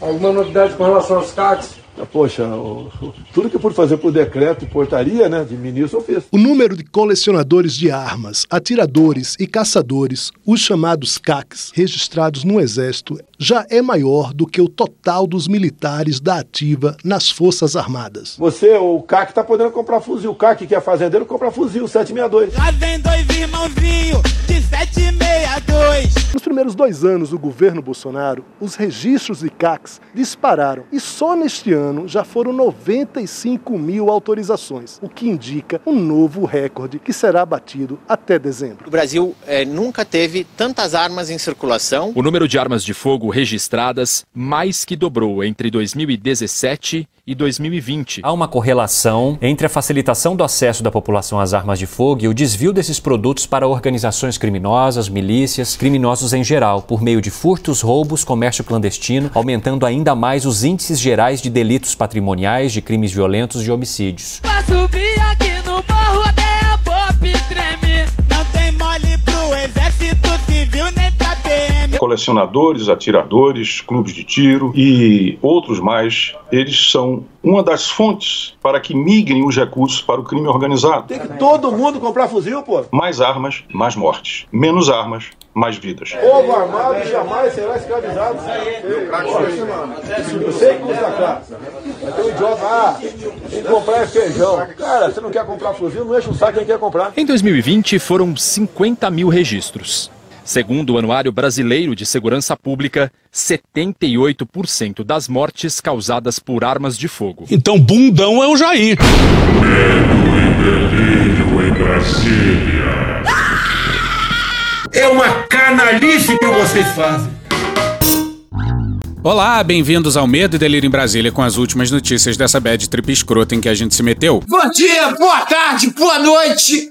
Alguma novidade com relação aos CACs? Poxa, tudo que eu pude fazer por decreto e portaria, né, de ministro, eu fiz. O número de colecionadores de armas, atiradores e caçadores, os chamados CACs, registrados no Exército, já é maior do que o total dos militares da ativa nas Forças Armadas. Você, o CAC, tá podendo comprar fuzil. O CAC, que é fazendeiro, compra fuzil 762. Lá vem dois irmãozinhos de 762. Nos primeiros dois anos do governo Bolsonaro, os registros de CACs dispararam e só neste ano já foram 95 mil autorizações, o que indica um novo recorde que será batido até dezembro. O Brasil eh, nunca teve tantas armas em circulação. O número de armas de fogo registradas mais que dobrou entre 2017 e 2020. Há uma correlação entre a facilitação do acesso da população às armas de fogo e o desvio desses produtos para organizações criminosas, milícias, criminosos em geral, por meio de furtos, roubos, comércio clandestino, aumentando ainda mais os índices gerais de delitos patrimoniais, de crimes violentos e homicídios. Colecionadores, atiradores, clubes de tiro e outros mais, eles são uma das fontes para que migrem os recursos para o crime organizado. Tem que todo mundo comprar fuzil, pô. Mais armas, mais mortes. Menos armas, mais vidas. Povo armado jamais será escravizado. Eu sei que usa crack. Mas tem um idiota, ah, tem que comprar é feijão. Cara, você não quer comprar fuzil, não enche o saco quem quer comprar. Em 2020, foram 50 mil registros. Segundo o Anuário Brasileiro de Segurança Pública, 78% das mortes causadas por armas de fogo. Então, bundão é o Jair. É uma canalice que vocês fazem. Olá, bem-vindos ao Medo e Delírio em Brasília com as últimas notícias dessa bad trip escrota em que a gente se meteu. Bom dia, boa tarde, boa noite.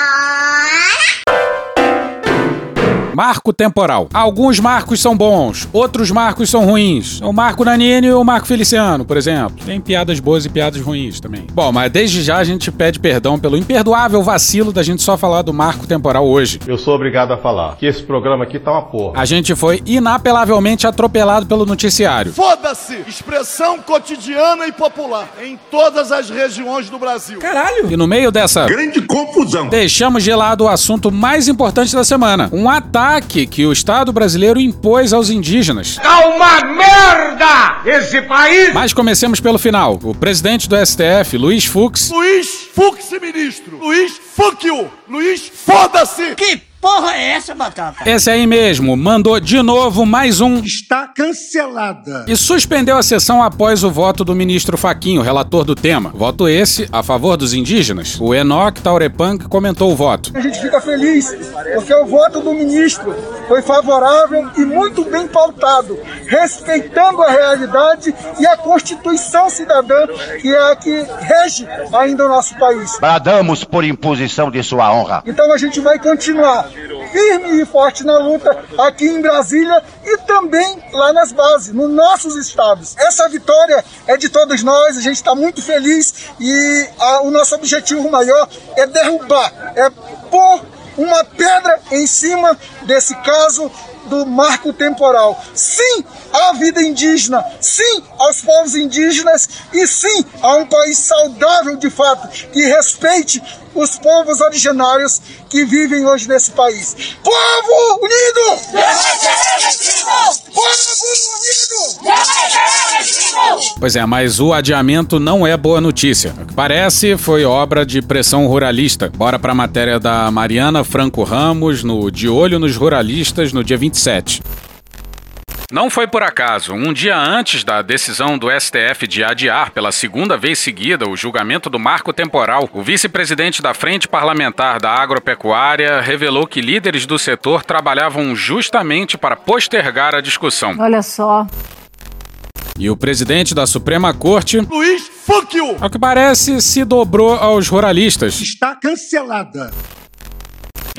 Marco temporal. Alguns marcos são bons, outros marcos são ruins. O Marco Nanini e o Marco Feliciano, por exemplo. Tem piadas boas e piadas ruins também. Bom, mas desde já a gente pede perdão pelo imperdoável vacilo da gente só falar do marco temporal hoje. Eu sou obrigado a falar que esse programa aqui tá uma porra. A gente foi inapelavelmente atropelado pelo noticiário. Foda-se! Expressão cotidiana e popular em todas as regiões do Brasil. E no meio dessa Grande confusão. Deixamos de lado o assunto mais importante da semana: um ataque que o Estado brasileiro impôs aos indígenas. É uma merda esse país. Mas comecemos pelo final. O presidente do STF, Luiz Fux, Luiz Fux, ministro. Luiz Fuck you. Luiz Foda-se. Que porra é essa, Batata? esse aí mesmo, mandou de novo mais um Está cancelada. e suspendeu a sessão após o voto do ministro Faquinho, relator do tema. Voto esse a favor dos indígenas. O Enoch Taurepang comentou o voto. A gente fica feliz porque o voto do ministro foi favorável e muito bem pautado, respeitando a realidade e a Constituição cidadã, que é a que rege ainda o nosso país. Bradamos por imposição de sua honra. Então a gente vai continuar firme e forte na luta aqui em Brasília e também lá nas bases, nos nossos estados. Essa vitória é de todos nós, a gente está muito feliz e ah, o nosso objetivo maior é derrubar, é pôr uma pedra em cima desse caso do marco temporal. Sim à vida indígena, sim aos povos indígenas e sim a um país saudável de fato, que respeite os povos originários que vivem hoje nesse país. Povo unido! Povo unido! Pois é, mas o adiamento não é boa notícia. O que parece foi obra de pressão ruralista. Bora pra matéria da Mariana Franco Ramos no De Olho nos Ruralistas no dia 27. Não foi por acaso. Um dia antes da decisão do STF de adiar pela segunda vez seguida o julgamento do marco temporal, o vice-presidente da Frente Parlamentar da Agropecuária revelou que líderes do setor trabalhavam justamente para postergar a discussão. Olha só. E o presidente da Suprema Corte, Luiz, you! ao que parece, se dobrou aos ruralistas. Está cancelada.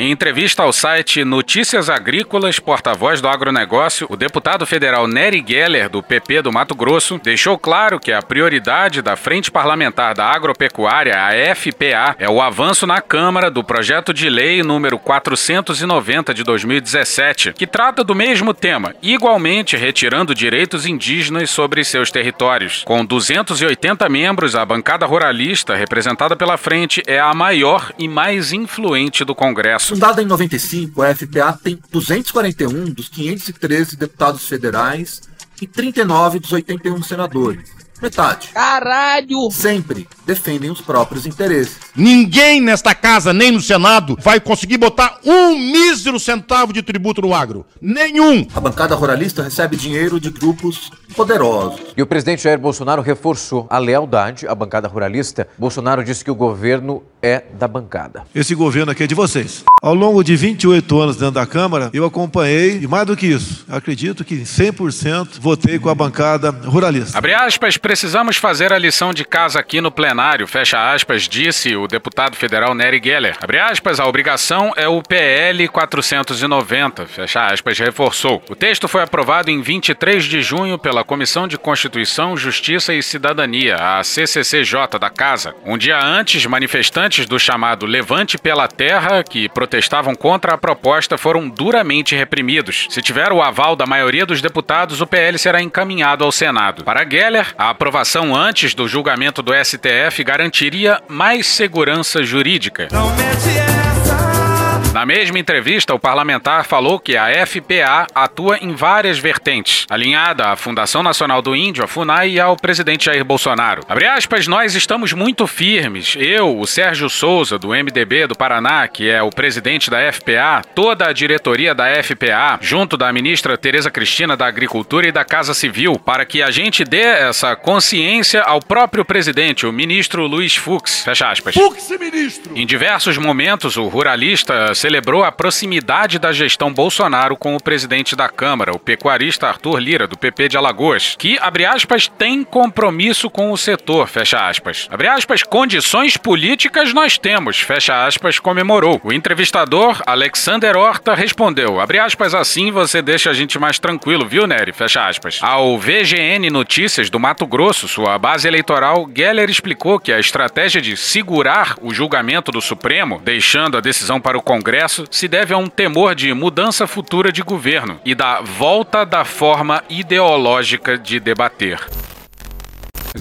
Em entrevista ao site Notícias Agrícolas, porta-voz do agronegócio, o deputado federal Nery Geller, do PP do Mato Grosso, deixou claro que a prioridade da Frente Parlamentar da Agropecuária, a FPA, é o avanço na Câmara do projeto de lei número 490 de 2017, que trata do mesmo tema, igualmente retirando direitos indígenas sobre seus territórios. Com 280 membros, a bancada ruralista, representada pela frente, é a maior e mais influente do Congresso. Fundada em 95, a FPA tem 241 dos 513 deputados federais e 39 dos 81 senadores. Metade. Caralho! Sempre defendem os próprios interesses. Ninguém nesta casa, nem no Senado, vai conseguir botar um mísero centavo de tributo no agro. Nenhum! A bancada ruralista recebe dinheiro de grupos poderosos. E o presidente Jair Bolsonaro reforçou a lealdade à bancada ruralista. Bolsonaro disse que o governo é da bancada. Esse governo aqui é de vocês. Ao longo de 28 anos dentro da Câmara, eu acompanhei, e mais do que isso, acredito que 100% votei com a bancada ruralista. Abre aspas, precisamos fazer a lição de casa aqui no plenário, fecha aspas, disse o deputado federal Nery Geller. Abre aspas, a obrigação é o PL 490, fecha aspas, reforçou. O texto foi aprovado em 23 de junho pela Comissão de Constituição, Justiça e Cidadania, a CCCJ da Casa. Um dia antes, manifestantes do chamado Levante pela Terra, que protestavam contra a proposta, foram duramente reprimidos. Se tiver o aval da maioria dos deputados, o PL será encaminhado ao Senado. Para Geller, a aprovação antes do julgamento do STF garantiria mais segurança jurídica. Na mesma entrevista, o parlamentar falou que a FPA atua em várias vertentes, alinhada à Fundação Nacional do Índio, a FUNAI, e ao presidente Jair Bolsonaro. Abre aspas, nós estamos muito firmes. Eu, o Sérgio Souza, do MDB do Paraná, que é o presidente da FPA, toda a diretoria da FPA, junto da ministra Tereza Cristina da Agricultura e da Casa Civil, para que a gente dê essa consciência ao próprio presidente, o ministro Luiz Fux. Fecha aspas. Fux, ministro! Em diversos momentos, o ruralista celebrou a proximidade da gestão Bolsonaro com o presidente da Câmara, o pecuarista Arthur Lira, do PP de Alagoas, que, abre aspas, tem compromisso com o setor, fecha aspas. Abre aspas, condições políticas nós temos, fecha aspas, comemorou. O entrevistador, Alexander Horta, respondeu, abre aspas, assim você deixa a gente mais tranquilo, viu, Nery? Fecha aspas. Ao VGN Notícias do Mato Grosso, sua base eleitoral, Geller explicou que a estratégia de segurar o julgamento do Supremo, deixando a decisão para o Congresso, se deve a um temor de mudança futura de governo e da volta da forma ideológica de debater.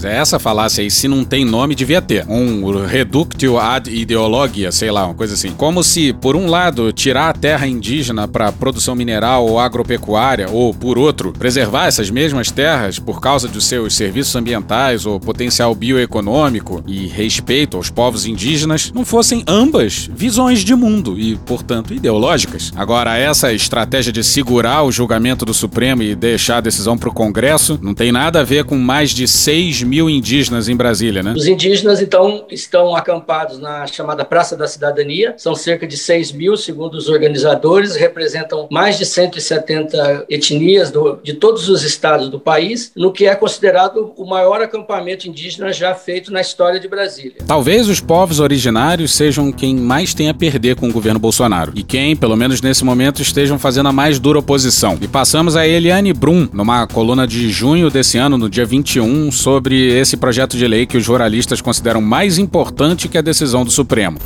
É essa falácia aí, se não tem nome, devia ter. Um reductio ad ideologia, sei lá, uma coisa assim. Como se, por um lado, tirar a terra indígena para produção mineral ou agropecuária, ou, por outro, preservar essas mesmas terras por causa dos seus serviços ambientais ou potencial bioeconômico e respeito aos povos indígenas, não fossem ambas visões de mundo e, portanto, ideológicas. Agora, essa estratégia de segurar o julgamento do Supremo e deixar a decisão para o Congresso não tem nada a ver com mais de 6 mil indígenas em Brasília, né? Os indígenas, então, estão acampados na chamada Praça da Cidadania. São cerca de 6 mil, segundo os organizadores, representam mais de 170 etnias do, de todos os estados do país, no que é considerado o maior acampamento indígena já feito na história de Brasília. Talvez os povos originários sejam quem mais tem a perder com o governo Bolsonaro e quem, pelo menos nesse momento, estejam fazendo a mais dura oposição. E passamos a Eliane Brum, numa coluna de junho desse ano, no dia 21, sobre esse projeto de lei que os jornalistas consideram mais importante que a decisão do Supremo.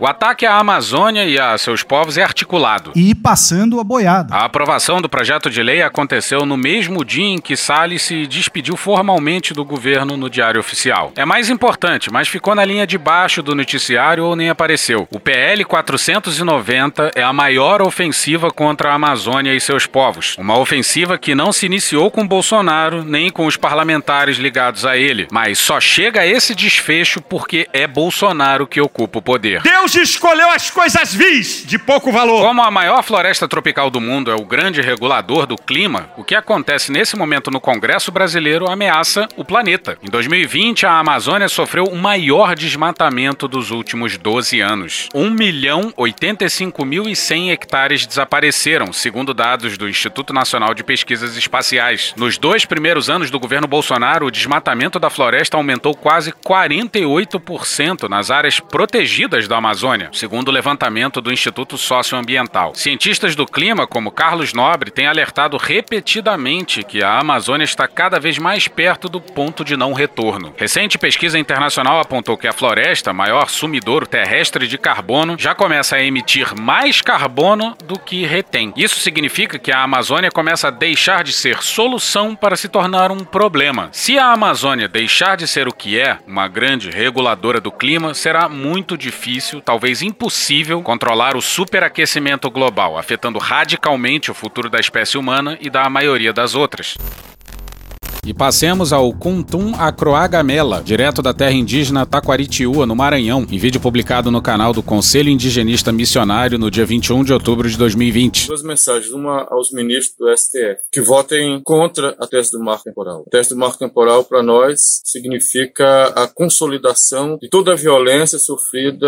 O ataque à Amazônia e a seus povos é articulado. E passando a boiada. A aprovação do projeto de lei aconteceu no mesmo dia em que Salles se despediu formalmente do governo no Diário Oficial. É mais importante, mas ficou na linha de baixo do noticiário ou nem apareceu. O PL 490 é a maior ofensiva contra a Amazônia e seus povos. Uma ofensiva que não se iniciou com Bolsonaro nem com os parlamentares ligados a ele, mas só chega a esse desfecho porque é Bolsonaro que ocupa o poder. Deus escolheu as coisas vis, de pouco valor. Como a maior floresta tropical do mundo é o grande regulador do clima, o que acontece nesse momento no Congresso brasileiro ameaça o planeta. Em 2020, a Amazônia sofreu o maior desmatamento dos últimos 12 anos. 1 milhão 85 mil e 100 hectares desapareceram, segundo dados do Instituto Nacional de Pesquisas Espaciais. Nos dois primeiros anos do governo Bolsonaro, o desmatamento da floresta aumentou quase 48% nas áreas protegidas da Amazônia Amazônia, segundo o levantamento do Instituto Socioambiental. Cientistas do clima, como Carlos Nobre, têm alertado repetidamente que a Amazônia está cada vez mais perto do ponto de não retorno. Recente pesquisa internacional apontou que a floresta, maior sumidouro terrestre de carbono, já começa a emitir mais carbono do que retém. Isso significa que a Amazônia começa a deixar de ser solução para se tornar um problema. Se a Amazônia deixar de ser o que é, uma grande reguladora do clima, será muito difícil, talvez impossível, controlar o superaquecimento global, afetando radicalmente o futuro da espécie humana e da maioria das outras. E passemos ao Kuntum Acroagamela, direto da terra indígena Taquaritiúa, no Maranhão, em vídeo publicado no canal do Conselho Indigenista Missionário no dia 21 de outubro de 2020. Duas mensagens, uma aos ministros do STF, que votem contra a tese do marco temporal. A tese do marco temporal, para nós, significa a consolidação de toda a violência sofrida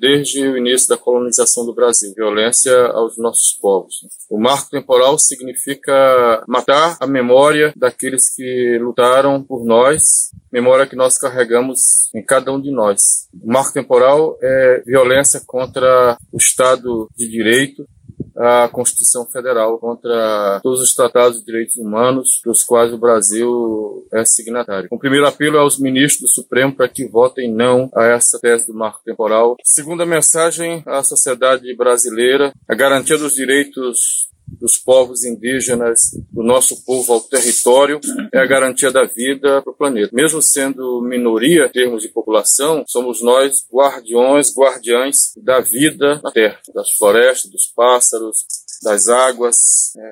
desde o início da colonização do Brasil, violência aos nossos povos. O marco temporal significa matar a memória daqueles que lutaram por nós, memória que nós carregamos em cada um de nós. O marco temporal é violência contra o Estado de Direito, a Constituição Federal, contra todos os tratados de direitos humanos dos quais o Brasil é signatário. O primeiro apelo é aos ministros do Supremo para que votem não a essa tese do marco temporal. Segunda mensagem à sociedade brasileira, a garantia dos direitos dos povos indígenas, do nosso povo ao território, é a garantia da vida para o planeta. Mesmo sendo minoria em termos de população, somos nós guardiões, guardiães da vida na Terra, das florestas, dos pássaros, das águas.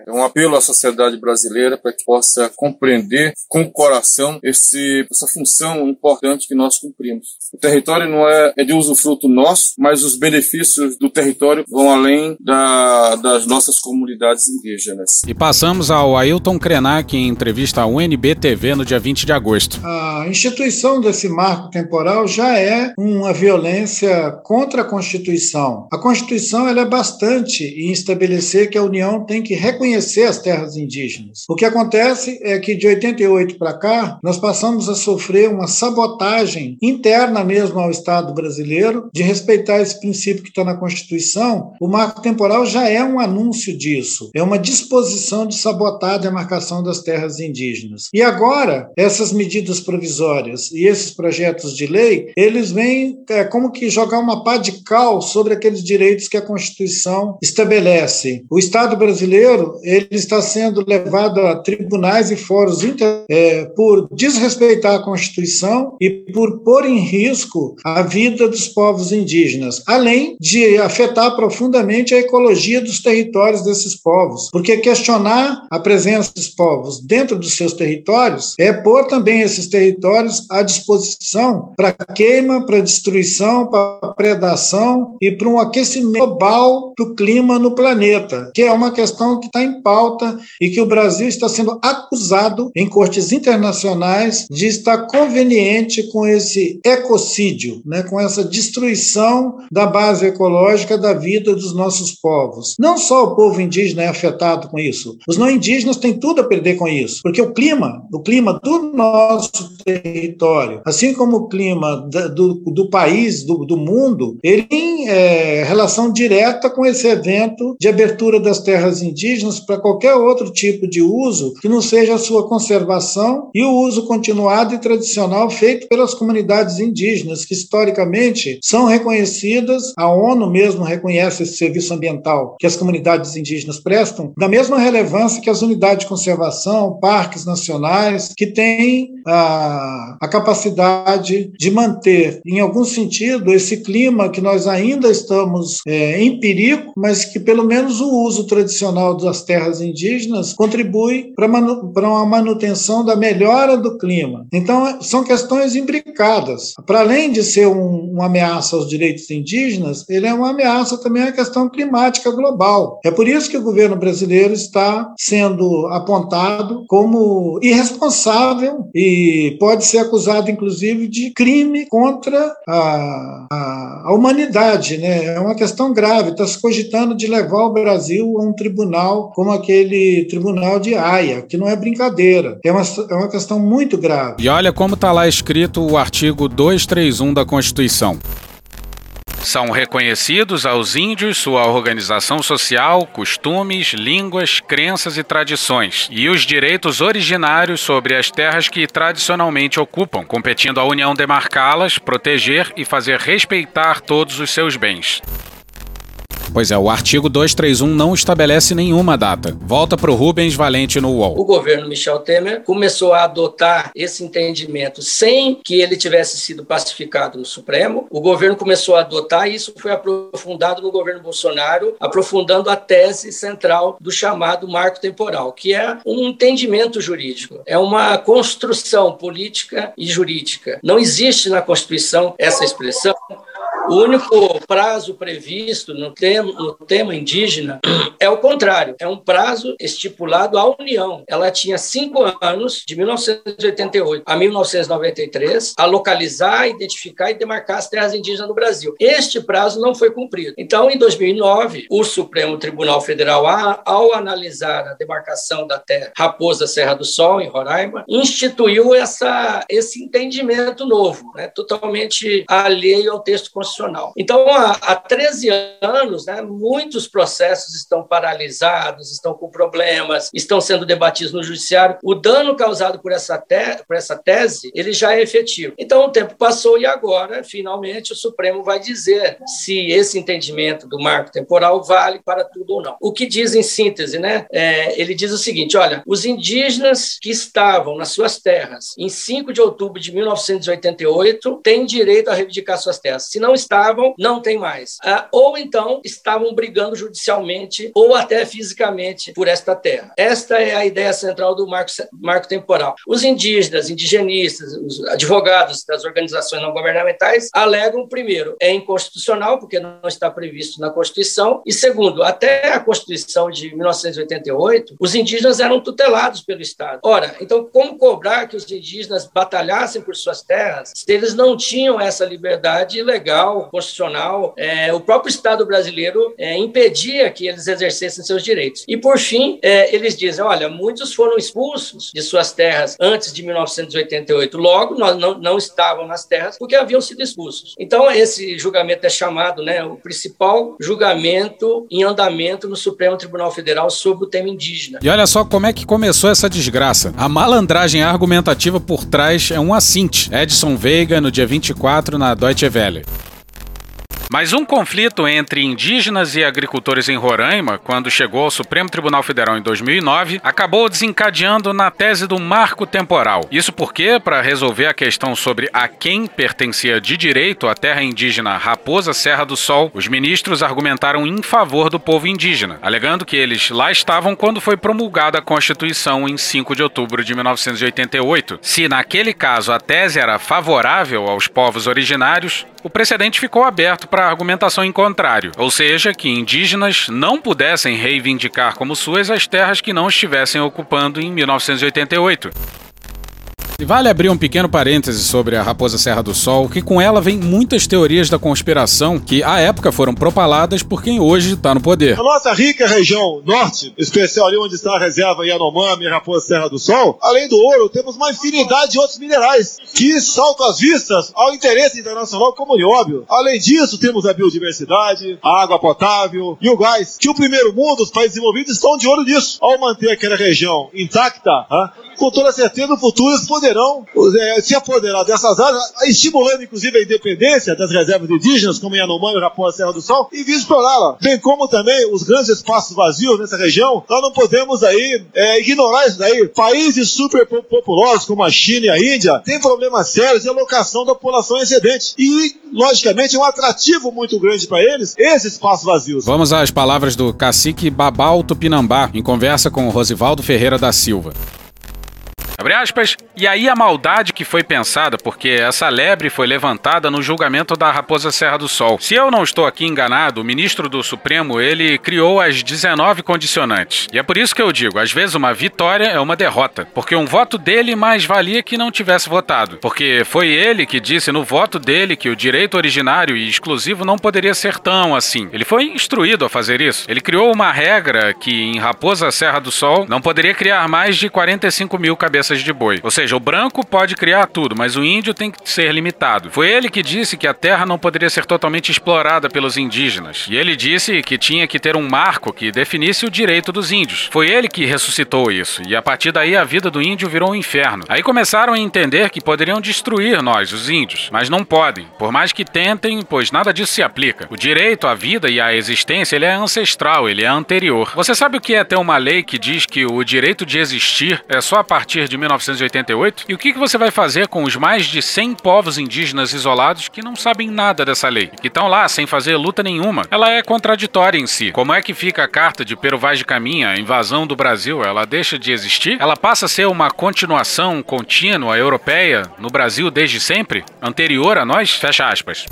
É um apelo à sociedade brasileira para que possa compreender com o coração esse, essa função importante que nós cumprimos. O território não é, é de usufruto nosso, mas os benefícios do território vão além da, das nossas comunidades indígenas. E passamos ao Ailton Krenak em entrevista à UNB TV no dia 20 de agosto. A instituição desse marco temporal já é uma violência contra a Constituição. A Constituição ela é bastante em estabelecer que a União tem que reconhecer as terras indígenas. O que acontece é que de 88 para cá, nós passamos a sofrer uma sabotagem interna mesmo ao Estado brasileiro de respeitar esse princípio que está na Constituição. O marco temporal já é um anúncio disso, é uma disposição de sabotar a demarcação das terras indígenas. E agora, essas medidas provisórias e esses projetos de lei, eles vêm é, como que jogar uma pá de cal sobre aqueles direitos que a Constituição estabelece. O Estado brasileiro ele está sendo levado a tribunais e fóruns inter, é, por desrespeitar a Constituição e por pôr em risco a vida dos povos indígenas, além de afetar profundamente a ecologia dos territórios desses povos, porque questionar a presença desses povos dentro dos seus territórios é pôr também esses territórios à disposição para queima, para destruição, para predação e para um aquecimento global do clima no planeta, que é uma questão que está em pauta e que o Brasil está sendo acusado em cortes internacionais de estar conveniente com esse ecocídio, né, com essa destruição da base ecológica da vida dos nossos povos. Não só o povo indígena é afetado com isso, os não indígenas têm tudo a perder com isso, porque o clima, o clima do nosso território, assim como o clima do, do país, do, do mundo, ele tem é, relação direta com esse evento de abertura das terras indígenas para qualquer outro tipo de uso que não seja a sua conservação e o uso continuado e tradicional feito pelas comunidades indígenas, que historicamente são reconhecidas, a ONU mesmo reconhece esse serviço ambiental que as comunidades indígenas prestam, da mesma relevância que as unidades de conservação, parques nacionais, que têm a, a capacidade de manter, em algum sentido, esse clima que nós ainda estamos é, em perigo, mas que pelo menos o uso tradicional das terras indígenas contribui para manu uma manutenção da melhora do clima. Então, são questões imbricadas. Para além de ser um, uma ameaça aos direitos indígenas, ele é uma ameaça também à questão climática global. É por isso que o governo brasileiro está sendo apontado como irresponsável e pode ser acusado, inclusive, de crime contra a, a, a humanidade. Né? É uma questão grave. Está se cogitando de levar o Brasil a um tribunal como aquele tribunal de Haia, que não é brincadeira. É uma, é uma questão muito grave. E olha como está lá escrito o artigo 231 da Constituição. São reconhecidos aos índios sua organização social, costumes, línguas, crenças e tradições, e os direitos originários sobre as terras que tradicionalmente ocupam, competindo à União demarcá-las, proteger e fazer respeitar todos os seus bens. Pois é, o artigo 231 não estabelece nenhuma data. Volta para o Rubens Valente no UOL. O governo Michel Temer começou a adotar esse entendimento sem que ele tivesse sido pacificado no Supremo. O governo começou a adotar e isso foi aprofundado no governo Bolsonaro, aprofundando a tese central do chamado marco temporal, que é um entendimento jurídico, é uma construção política e jurídica. Não existe na Constituição essa expressão o único prazo previsto no tema, no tema indígena é o contrário, é um prazo estipulado à União. Ela tinha cinco anos, de 1988 a 1993, a localizar, identificar e demarcar as terras indígenas no Brasil. Este prazo não foi cumprido. Então, em 2009, o Supremo Tribunal Federal, ao analisar a demarcação da terra Raposa Serra do Sol, em Roraima, instituiu essa, esse entendimento novo, né, totalmente alheio ao texto constitucional então, há, há 13 anos, né, muitos processos estão paralisados, estão com problemas, estão sendo debatidos no judiciário. O dano causado por essa, te, por essa tese, ele já é efetivo. Então, o tempo passou e agora, finalmente, o Supremo vai dizer se esse entendimento do marco temporal vale para tudo ou não. O que diz em síntese, né? É, ele diz o seguinte: olha, os indígenas que estavam nas suas terras em 5 de outubro de 1988 têm direito a reivindicar suas terras. Se não estavam, não tem mais. Ah, ou então estavam brigando judicialmente ou até fisicamente por esta terra. Esta é a ideia central do marco, marco temporal. Os indígenas, indigenistas, os advogados das organizações não governamentais alegam, primeiro, é inconstitucional, porque não está previsto na Constituição, e segundo, até a Constituição de 1988, os indígenas eram tutelados pelo Estado. Ora, então, como cobrar que os indígenas batalhassem por suas terras se eles não tinham essa liberdade legal, constitucional? É, o próprio Estado brasileiro é, impedia que eles exercessem seus direitos. E, por fim, é, eles dizem: olha, muitos foram expulsos de suas terras antes de 1988, logo não, não, não estavam nas terras porque haviam sido expulsos. Então, esse julgamento é chamado né, o principal julgamento em andamento no Supremo Tribunal Federal sobre o tema indígena. E olha só como é que começou essa desgraça. A malandragem argumentativa por trás é um assinte. Edson Veiga, no dia 24, na Deutsche Welle. Mas um conflito entre indígenas e agricultores em Roraima, quando chegou ao Supremo Tribunal Federal em 2009, acabou desencadeando na tese do marco temporal. Isso porque, para resolver a questão sobre a quem pertencia de direito a terra indígena Raposa Serra do Sol, os ministros argumentaram em favor do povo indígena, alegando que eles lá estavam quando foi promulgada a Constituição em 5 de outubro de 1988. Se naquele caso a tese era favorável aos povos originários, o precedente ficou aberto para argumentação em contrário, ou seja, que indígenas não pudessem reivindicar como suas as terras que não estivessem ocupando em 1988. E vale abrir um pequeno parêntese sobre a Raposa Serra do Sol, que com ela vem muitas teorias da conspiração que à época foram propaladas por quem hoje está no poder. A nossa rica região norte, especial ali onde está a reserva Yanomami e Raposa Serra do Sol, além do ouro, temos uma infinidade de outros minerais que saltam as vistas ao interesse internacional como nióbio. Além disso, temos a biodiversidade, a água potável e o gás, que o primeiro mundo, os países desenvolvidos, estão de olho nisso. Ao manter aquela região intacta, com toda certeza no futuro poderão é, se apoderar dessas áreas, estimulando inclusive a independência das reservas indígenas, como Yanomami, Raposa, Serra do Sol, e vir explorá-la. Bem como também os grandes espaços vazios nessa região, nós não podemos aí é, ignorar isso daí. Países super populosos como a China e a Índia têm problemas sérios de alocação da população excedente. E, logicamente, é um atrativo muito grande para eles esses espaços vazios. Vamos às palavras do cacique Babal Tupinambá, em conversa com Rosivaldo Ferreira da Silva. Abre aspas. E aí a maldade que foi pensada, porque essa lebre foi levantada no julgamento da Raposa Serra do Sol. Se eu não estou aqui enganado, o ministro do Supremo, ele criou as 19 condicionantes. E é por isso que eu digo, às vezes uma vitória é uma derrota, porque um voto dele mais valia que não tivesse votado, porque foi ele que disse no voto dele que o direito originário e exclusivo não poderia ser tão assim. Ele foi instruído a fazer isso. Ele criou uma regra que em Raposa Serra do Sol não poderia criar mais de 45 mil cabeças de boi. Ou seja, seja, o branco pode criar tudo, mas o índio tem que ser limitado. Foi ele que disse que a terra não poderia ser totalmente explorada pelos indígenas. E ele disse que tinha que ter um marco que definisse o direito dos índios. Foi ele que ressuscitou isso. E a partir daí a vida do índio virou um inferno. Aí começaram a entender que poderiam destruir nós, os índios, mas não podem. Por mais que tentem, pois nada disso se aplica. O direito à vida e à existência, ele é ancestral, ele é anterior. Você sabe o que é ter uma lei que diz que o direito de existir é só a partir de 1988? E o que você vai fazer com os mais de 100 povos indígenas isolados que não sabem nada dessa lei? Que estão lá sem fazer luta nenhuma? Ela é contraditória em si. Como é que fica a carta de Pero Vaz de Caminha, a invasão do Brasil? Ela deixa de existir? Ela passa a ser uma continuação contínua europeia no Brasil desde sempre? Anterior a nós? Fecha aspas.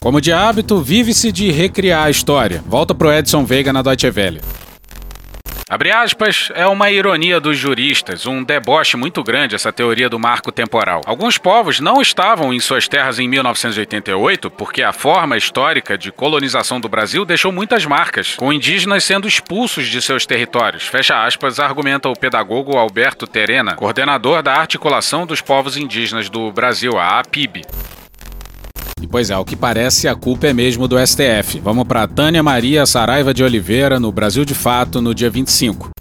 Como de hábito, vive-se de recriar a história. Volta pro Edson Veiga na Deutsche Welle. Abre aspas, é uma ironia dos juristas, um deboche muito grande essa teoria do marco temporal. Alguns povos não estavam em suas terras em 1988 porque a forma histórica de colonização do Brasil deixou muitas marcas, com indígenas sendo expulsos de seus territórios. Fecha aspas, argumenta o pedagogo Alberto Terena, coordenador da Articulação dos Povos Indígenas do Brasil, a APIB. E pois é, o que parece a culpa é mesmo do STF. Vamos para Tânia Maria Saraiva de Oliveira, no Brasil de Fato, no dia 25.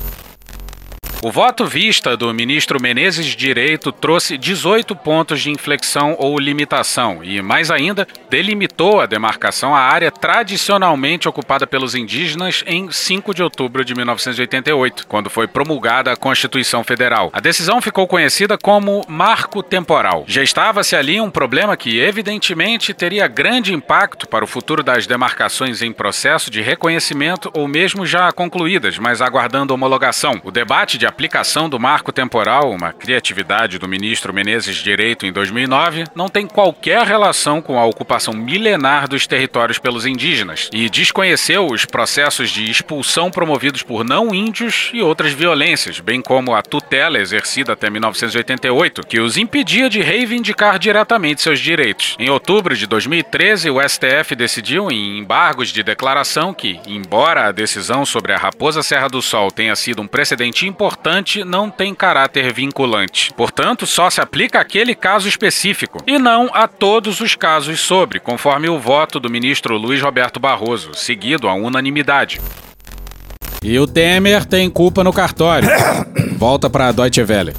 O voto vista do ministro Menezes Direito trouxe 18 pontos de inflexão ou limitação e, mais ainda, delimitou a demarcação à área tradicionalmente ocupada pelos indígenas em 5 de outubro de 1988, quando foi promulgada a Constituição Federal. A decisão ficou conhecida como marco temporal. Já estava-se ali um problema que, evidentemente, teria grande impacto para o futuro das demarcações em processo de reconhecimento ou mesmo já concluídas, mas aguardando homologação. O debate de aplicação do marco temporal, uma criatividade do ministro Menezes Direito em 2009, não tem qualquer relação com a ocupação milenar dos territórios pelos indígenas e desconheceu os processos de expulsão promovidos por não índios e outras violências, bem como a tutela exercida até 1988, que os impedia de reivindicar diretamente seus direitos. Em outubro de 2013, o STF decidiu em embargos de declaração que, embora a decisão sobre a Raposa Serra do Sol tenha sido um precedente importante importante não tem caráter vinculante. Portanto, só se aplica àquele caso específico e não a todos os casos sobre, conforme o voto do ministro Luiz Roberto Barroso, seguido à unanimidade. E o Temer tem culpa no cartório. Volta para a Deutsche Welle.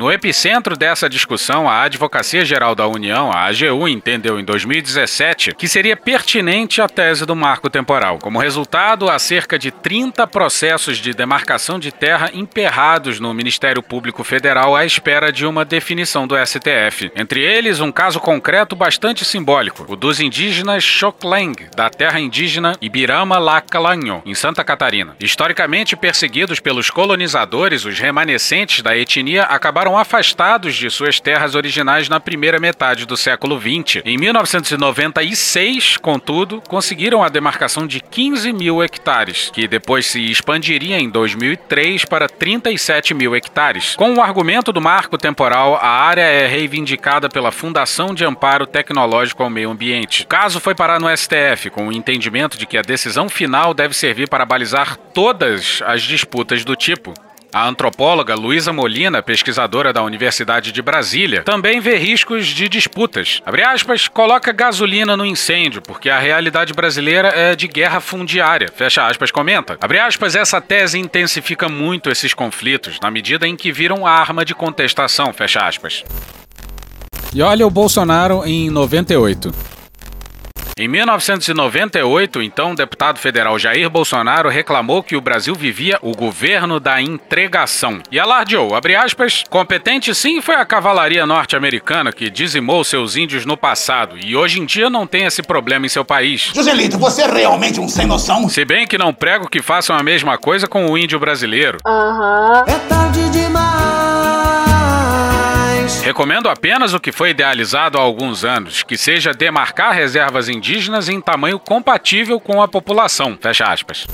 No epicentro dessa discussão, a Advocacia Geral da União, a AGU, entendeu em 2017 que seria pertinente a tese do marco temporal. Como resultado, há cerca de 30 processos de demarcação de terra emperrados no Ministério Público Federal à espera de uma definição do STF. Entre eles, um caso concreto bastante simbólico, o dos indígenas Xokleng, da terra indígena Ibirama Laclanho, em Santa Catarina. Historicamente perseguidos pelos colonizadores, os remanescentes da etnia acabaram afastados de suas terras originais na primeira metade do século XX. Em 1996, contudo, conseguiram a demarcação de 15 mil hectares, que depois se expandiria em 2003 para 37 mil hectares. Com o argumento do marco temporal, a área é reivindicada pela Fundação de Amparo Tecnológico ao Meio Ambiente. O caso foi parar no STF, com o entendimento de que a decisão final deve servir para balizar todas as disputas do tipo. A antropóloga Luísa Molina, pesquisadora da Universidade de Brasília, também vê riscos de disputas. Abre aspas, coloca gasolina no incêndio, porque a realidade brasileira é de guerra fundiária. Fecha aspas, comenta. Abre aspas, essa tese intensifica muito esses conflitos, na medida em que viram arma de contestação. Fecha aspas. E olha o Bolsonaro em 98. Em 1998, então, o deputado federal Jair Bolsonaro reclamou que o Brasil vivia o governo da entregação. E alardeou, abre aspas, competente sim foi a cavalaria norte-americana que dizimou seus índios no passado e hoje em dia não tem esse problema em seu país. Joselito, você é realmente um sem noção? Se bem que não prego que façam a mesma coisa com o índio brasileiro. Aham. É tarde demais. Recomendo apenas o que foi idealizado há alguns anos, que seja demarcar reservas indígenas em tamanho compatível com a população. Fecha aspas.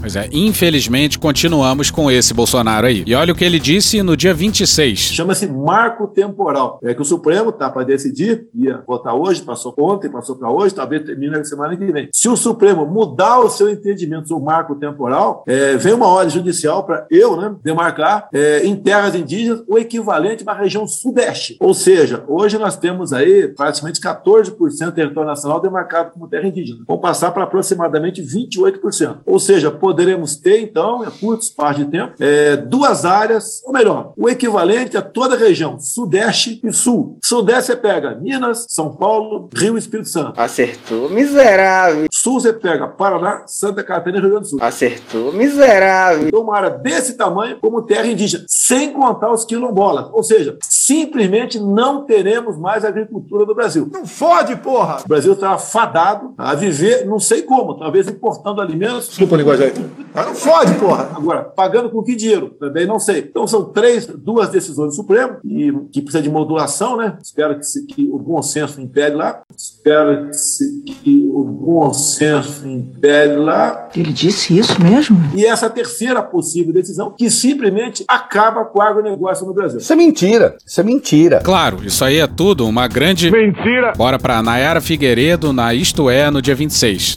Pois é, infelizmente continuamos com esse Bolsonaro aí. E olha o que ele disse no dia 26. Chama-se marco temporal. É que o Supremo tá para decidir, ia votar hoje, passou ontem, passou para hoje, talvez termine na semana que vem. Se o Supremo mudar o seu entendimento sobre o marco temporal, é, vem uma ordem judicial para eu né, demarcar é, em terras indígenas o equivalente à região sudeste. Ou seja, hoje nós temos aí praticamente 14% do território nacional demarcado como terra indígena. Vão passar para aproximadamente 28%. Ou seja, poderemos ter, então, em curto espaço de tempo, é, duas áreas, ou melhor, o equivalente a toda a região, Sudeste e Sul. Sudeste você pega Minas, São Paulo, Rio e Espírito Santo. Acertou, miserável. Sul você pega Paraná, Santa Catarina e Rio Grande do Sul. Acertou, miserável. Então, uma área desse tamanho como terra indígena, sem contar os quilombolas. Ou seja, simplesmente não teremos mais agricultura no Brasil. Não fode, porra! O Brasil está fadado a viver, não sei como, talvez importando alimentos. Desculpa a linguagem não fode, porra! Agora, pagando com que dinheiro? Também não sei. Então são três, duas decisões do Supremo, e, que precisa de modulação, né? Espero que, se, que o bom senso impere lá. Espero que, se, que o bom senso impere lá. Ele disse isso mesmo? E essa terceira possível decisão, que simplesmente acaba com o agronegócio no Brasil. Isso é mentira. Isso é mentira. Claro, isso aí é tudo uma grande. Mentira! Bora pra Nayara Figueiredo na Isto É no dia 26.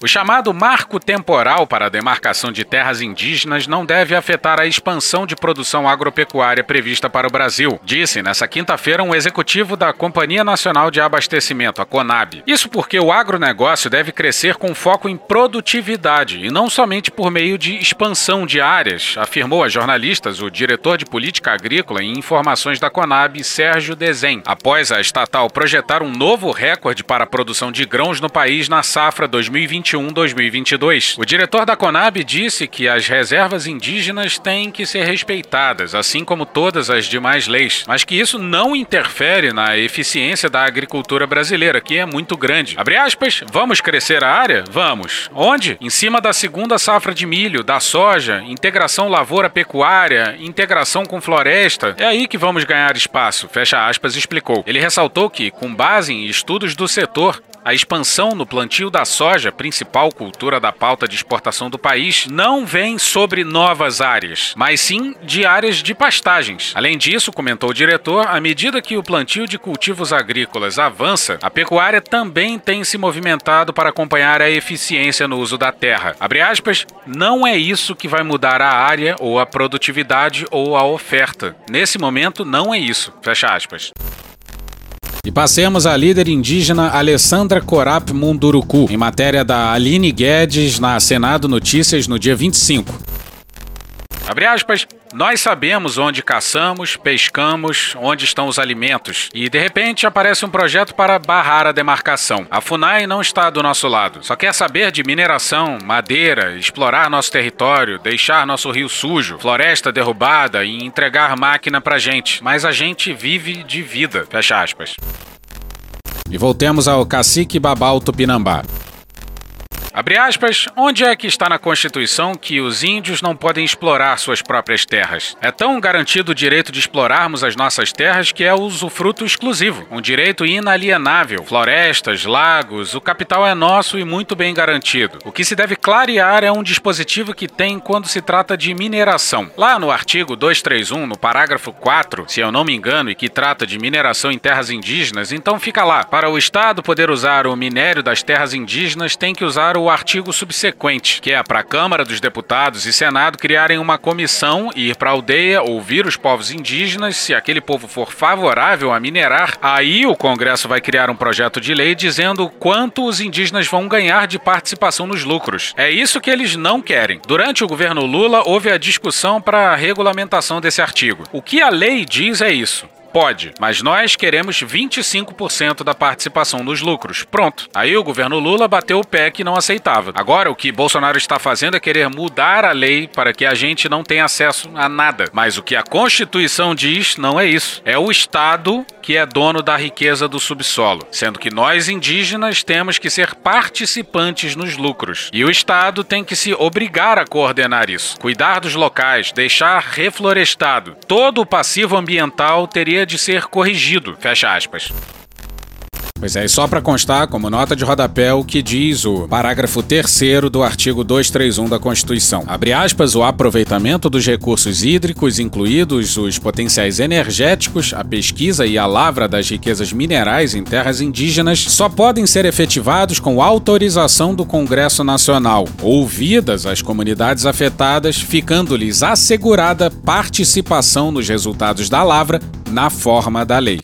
O chamado marco temporal para a demarcação de terras indígenas não deve afetar a expansão de produção agropecuária prevista para o Brasil, disse nessa quinta-feira um executivo da Companhia Nacional de Abastecimento, a CONAB. Isso porque o agronegócio deve crescer com foco em produtividade e não somente por meio de expansão de áreas, afirmou a jornalistas o diretor de política agrícola e informações da CONAB, Sérgio Dezem, após a estatal projetar um novo recorde para a produção de grãos no país na safra 2021 2021-2022. O diretor da Conab disse que as reservas indígenas têm que ser respeitadas, assim como todas as demais leis, mas que isso não interfere na eficiência da agricultura brasileira, que é muito grande. Abre aspas, vamos crescer a área? Vamos. Onde? Em cima da segunda safra de milho, da soja, integração lavoura-pecuária, integração com floresta. É aí que vamos ganhar espaço, fecha aspas, explicou. Ele ressaltou que, com base em estudos do setor, a expansão no plantio da soja, principal cultura da pauta de exportação do país, não vem sobre novas áreas, mas sim de áreas de pastagens. Além disso, comentou o diretor, à medida que o plantio de cultivos agrícolas avança, a pecuária também tem se movimentado para acompanhar a eficiência no uso da terra. Abre aspas, não é isso que vai mudar a área ou a produtividade ou a oferta. Nesse momento, não é isso. Fecha aspas. E passemos à líder indígena Alessandra Corap Munduruku, em matéria da Aline Guedes na Senado Notícias no dia 25. Abre aspas. Nós sabemos onde caçamos, pescamos, onde estão os alimentos, e de repente aparece um projeto para barrar a demarcação. A FUNAI não está do nosso lado, só quer saber de mineração, madeira, explorar nosso território, deixar nosso rio sujo, floresta derrubada e entregar máquina pra gente. Mas a gente vive de vida. Fecha aspas. E voltemos ao cacique Babal Tupinambá. Abre aspas, onde é que está na Constituição que os índios não podem explorar suas próprias terras? É tão garantido o direito de explorarmos as nossas terras que é o usufruto exclusivo, um direito inalienável. Florestas, lagos, o capital é nosso e muito bem garantido. O que se deve clarear é um dispositivo que tem quando se trata de mineração. Lá no artigo 231, no parágrafo 4, se eu não me engano, e que trata de mineração em terras indígenas, então fica lá. Para o Estado poder usar o minério das terras indígenas, tem que usar o artigo subsequente, que é para a Câmara dos Deputados e Senado criarem uma comissão, ir para a aldeia, ouvir os povos indígenas, se aquele povo for favorável a minerar, aí o Congresso vai criar um projeto de lei dizendo quanto os indígenas vão ganhar de participação nos lucros. É isso que eles não querem. Durante o governo Lula, houve a discussão para a regulamentação desse artigo. O que a lei diz é isso. Pode, mas nós queremos 25% da participação nos lucros. Pronto. Aí o governo Lula bateu o pé que não aceitava. Agora o que Bolsonaro está fazendo é querer mudar a lei para que a gente não tenha acesso a nada. Mas o que a Constituição diz não é isso. É o Estado que é dono da riqueza do subsolo, sendo que nós indígenas temos que ser participantes nos lucros. E o Estado tem que se obrigar a coordenar isso, cuidar dos locais, deixar reflorestado. Todo o passivo ambiental teria de ser corrigido. Fecha aspas. Pois é, e só para constar, como nota de rodapé, o que diz o parágrafo 3 do artigo 231 da Constituição. Abre aspas, o aproveitamento dos recursos hídricos, incluídos os potenciais energéticos, a pesquisa e a lavra das riquezas minerais em terras indígenas, só podem ser efetivados com autorização do Congresso Nacional, ouvidas as comunidades afetadas, ficando-lhes assegurada participação nos resultados da lavra na forma da lei.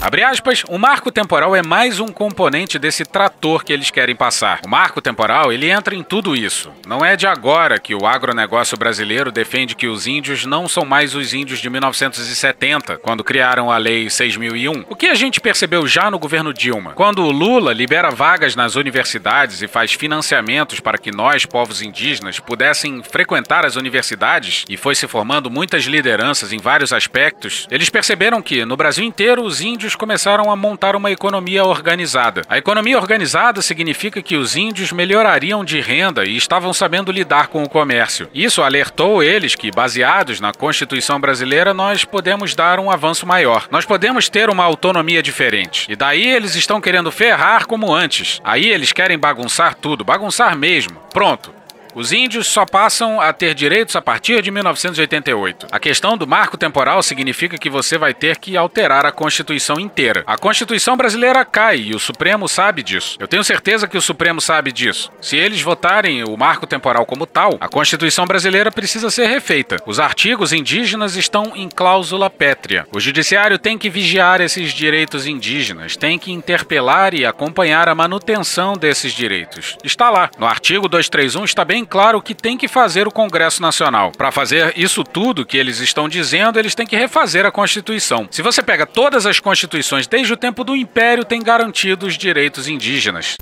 Abre aspas, o marco temporal é mais um componente desse trator que eles querem passar. O marco temporal, ele entra em tudo isso. Não é de agora que o agronegócio brasileiro defende que os índios não são mais os índios de 1970, quando criaram a Lei 6001. O que a gente percebeu já no governo Dilma? Quando o Lula libera vagas nas universidades e faz financiamentos para que nós, povos indígenas, pudessem frequentar as universidades e foi se formando muitas lideranças em vários aspectos, eles perceberam que no Brasil inteiro os índios começaram a montar uma economia organizada. A economia organizada significa que os índios melhorariam de renda e estavam sabendo lidar com o comércio. Isso alertou eles que, baseados na Constituição brasileira, nós podemos dar um avanço maior. Nós podemos ter uma autonomia diferente. E daí eles estão querendo ferrar como antes. Aí eles querem bagunçar tudo, bagunçar mesmo. Pronto. Os índios só passam a ter direitos a partir de 1988. A questão do marco temporal significa que você vai ter que alterar a Constituição inteira. A Constituição brasileira cai e o Supremo sabe disso. Eu tenho certeza que o Supremo sabe disso. Se eles votarem o marco temporal como tal, a Constituição brasileira precisa ser refeita. Os artigos indígenas estão em cláusula pétrea. O Judiciário tem que vigiar esses direitos indígenas, tem que interpelar e acompanhar a manutenção desses direitos. Está lá. No artigo 231 está bem claro que tem que fazer o Congresso Nacional. Para fazer isso tudo que eles estão dizendo, eles têm que refazer a Constituição. Se você pega todas as constituições desde o tempo do Império, tem garantido os direitos indígenas.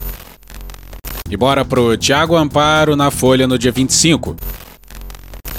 E bora pro Tiago Amparo na Folha no dia 25.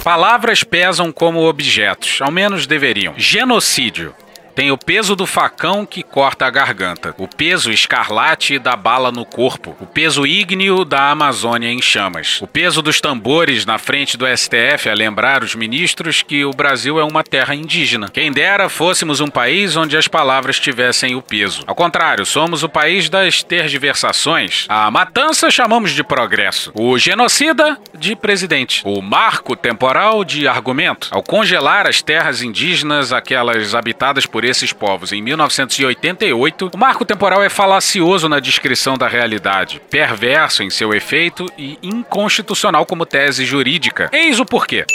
Palavras pesam como objetos, ao menos deveriam. Genocídio. Tem o peso do facão que corta a garganta, o peso escarlate da bala no corpo, o peso ígneo da Amazônia em chamas, o peso dos tambores na frente do STF a lembrar os ministros que o Brasil é uma terra indígena. Quem dera fôssemos um país onde as palavras tivessem o peso. Ao contrário, somos o país das tergiversações. A matança chamamos de progresso, o genocida de presidente, o marco temporal de argumento. Ao congelar as terras indígenas, aquelas habitadas por esses povos em 1988, o marco temporal é falacioso na descrição da realidade, perverso em seu efeito e inconstitucional como tese jurídica. Eis o porquê.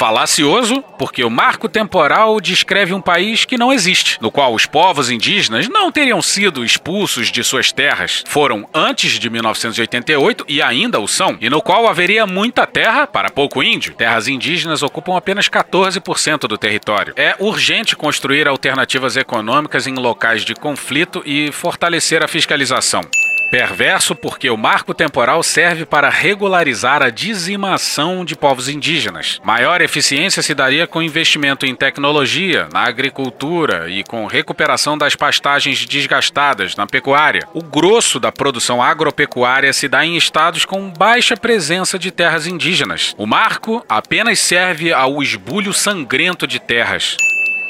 Falacioso, porque o marco temporal descreve um país que não existe, no qual os povos indígenas não teriam sido expulsos de suas terras, foram antes de 1988 e ainda o são, e no qual haveria muita terra para pouco índio. Terras indígenas ocupam apenas 14% do território. É urgente construir alternativas econômicas em locais de conflito e fortalecer a fiscalização. Perverso porque o marco temporal serve para regularizar a dizimação de povos indígenas. Maior eficiência se daria com investimento em tecnologia, na agricultura e com recuperação das pastagens desgastadas na pecuária. O grosso da produção agropecuária se dá em estados com baixa presença de terras indígenas. O marco apenas serve ao esbulho sangrento de terras.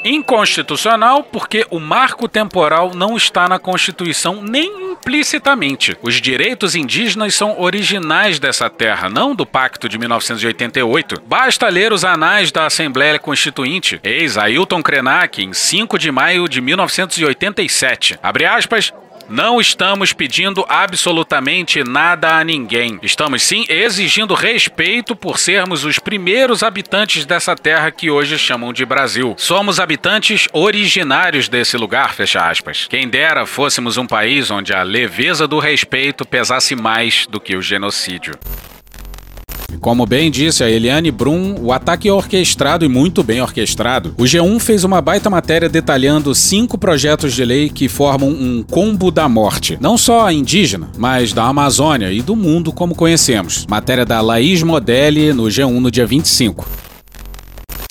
Inconstitucional porque o marco temporal não está na Constituição nem implicitamente. Os direitos indígenas são originais dessa terra, não do Pacto de 1988. Basta ler os anais da Assembleia Constituinte. Eis Ailton Krenak, em 5 de maio de 1987. Abre aspas. Não estamos pedindo absolutamente nada a ninguém. Estamos sim exigindo respeito por sermos os primeiros habitantes dessa terra que hoje chamam de Brasil. Somos habitantes originários desse lugar, fecha aspas. Quem dera fôssemos um país onde a leveza do respeito pesasse mais do que o genocídio. Como bem disse a Eliane Brum, o ataque é orquestrado e muito bem orquestrado. O G1 fez uma baita matéria detalhando cinco projetos de lei que formam um combo da morte, não só indígena, mas da Amazônia e do mundo como conhecemos. Matéria da Laís Modelli no G1 no dia 25.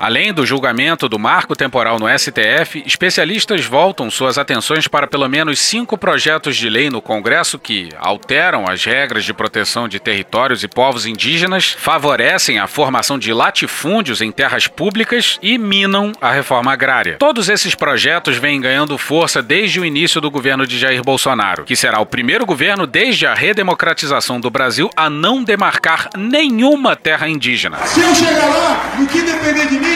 Além do julgamento do marco temporal no STF, especialistas voltam suas atenções para pelo menos cinco projetos de lei no Congresso que alteram as regras de proteção de territórios e povos indígenas, favorecem a formação de latifúndios em terras públicas e minam a reforma agrária. Todos esses projetos vêm ganhando força desde o início do governo de Jair Bolsonaro, que será o primeiro governo desde a redemocratização do Brasil a não demarcar nenhuma terra indígena. Se eu chegar lá, no que depender de mim,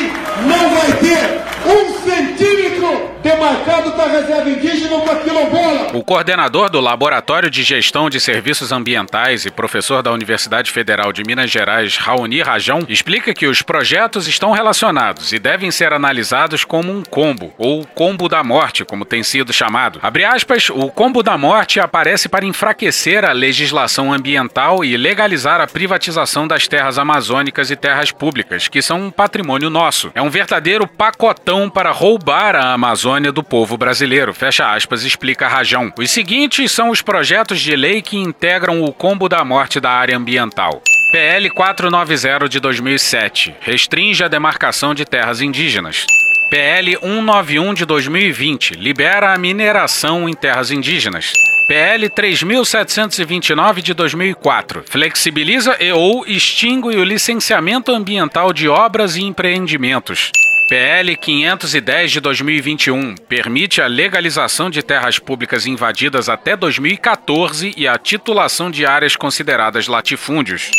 não vai ter um centímetro demarcado para reserva indígena para quilombola. O coordenador do Laboratório de Gestão de Serviços Ambientais e professor da Universidade Federal de Minas Gerais, Raoni Rajão, explica que os projetos estão relacionados e devem ser analisados como um combo, ou combo da morte, como tem sido chamado. Abre aspas, o combo da morte aparece para enfraquecer a legislação ambiental e legalizar a privatização das terras amazônicas e terras públicas, que são um patrimônio nosso. É um verdadeiro pacotão para roubar a Amazônia do povo brasileiro. Fecha aspas, explica Rajão. Os seguintes são os projetos de lei que integram o combo da morte da área ambiental. PL 490 de 2007 restringe a demarcação de terras indígenas. PL 191 de 2020 libera a mineração em terras indígenas. PL 3729 de 2004 flexibiliza e ou extingue o licenciamento ambiental de obras e empreendimentos. PL 510 de 2021 permite a legalização de terras públicas invadidas até 2014 e a titulação de áreas consideradas latifúndios.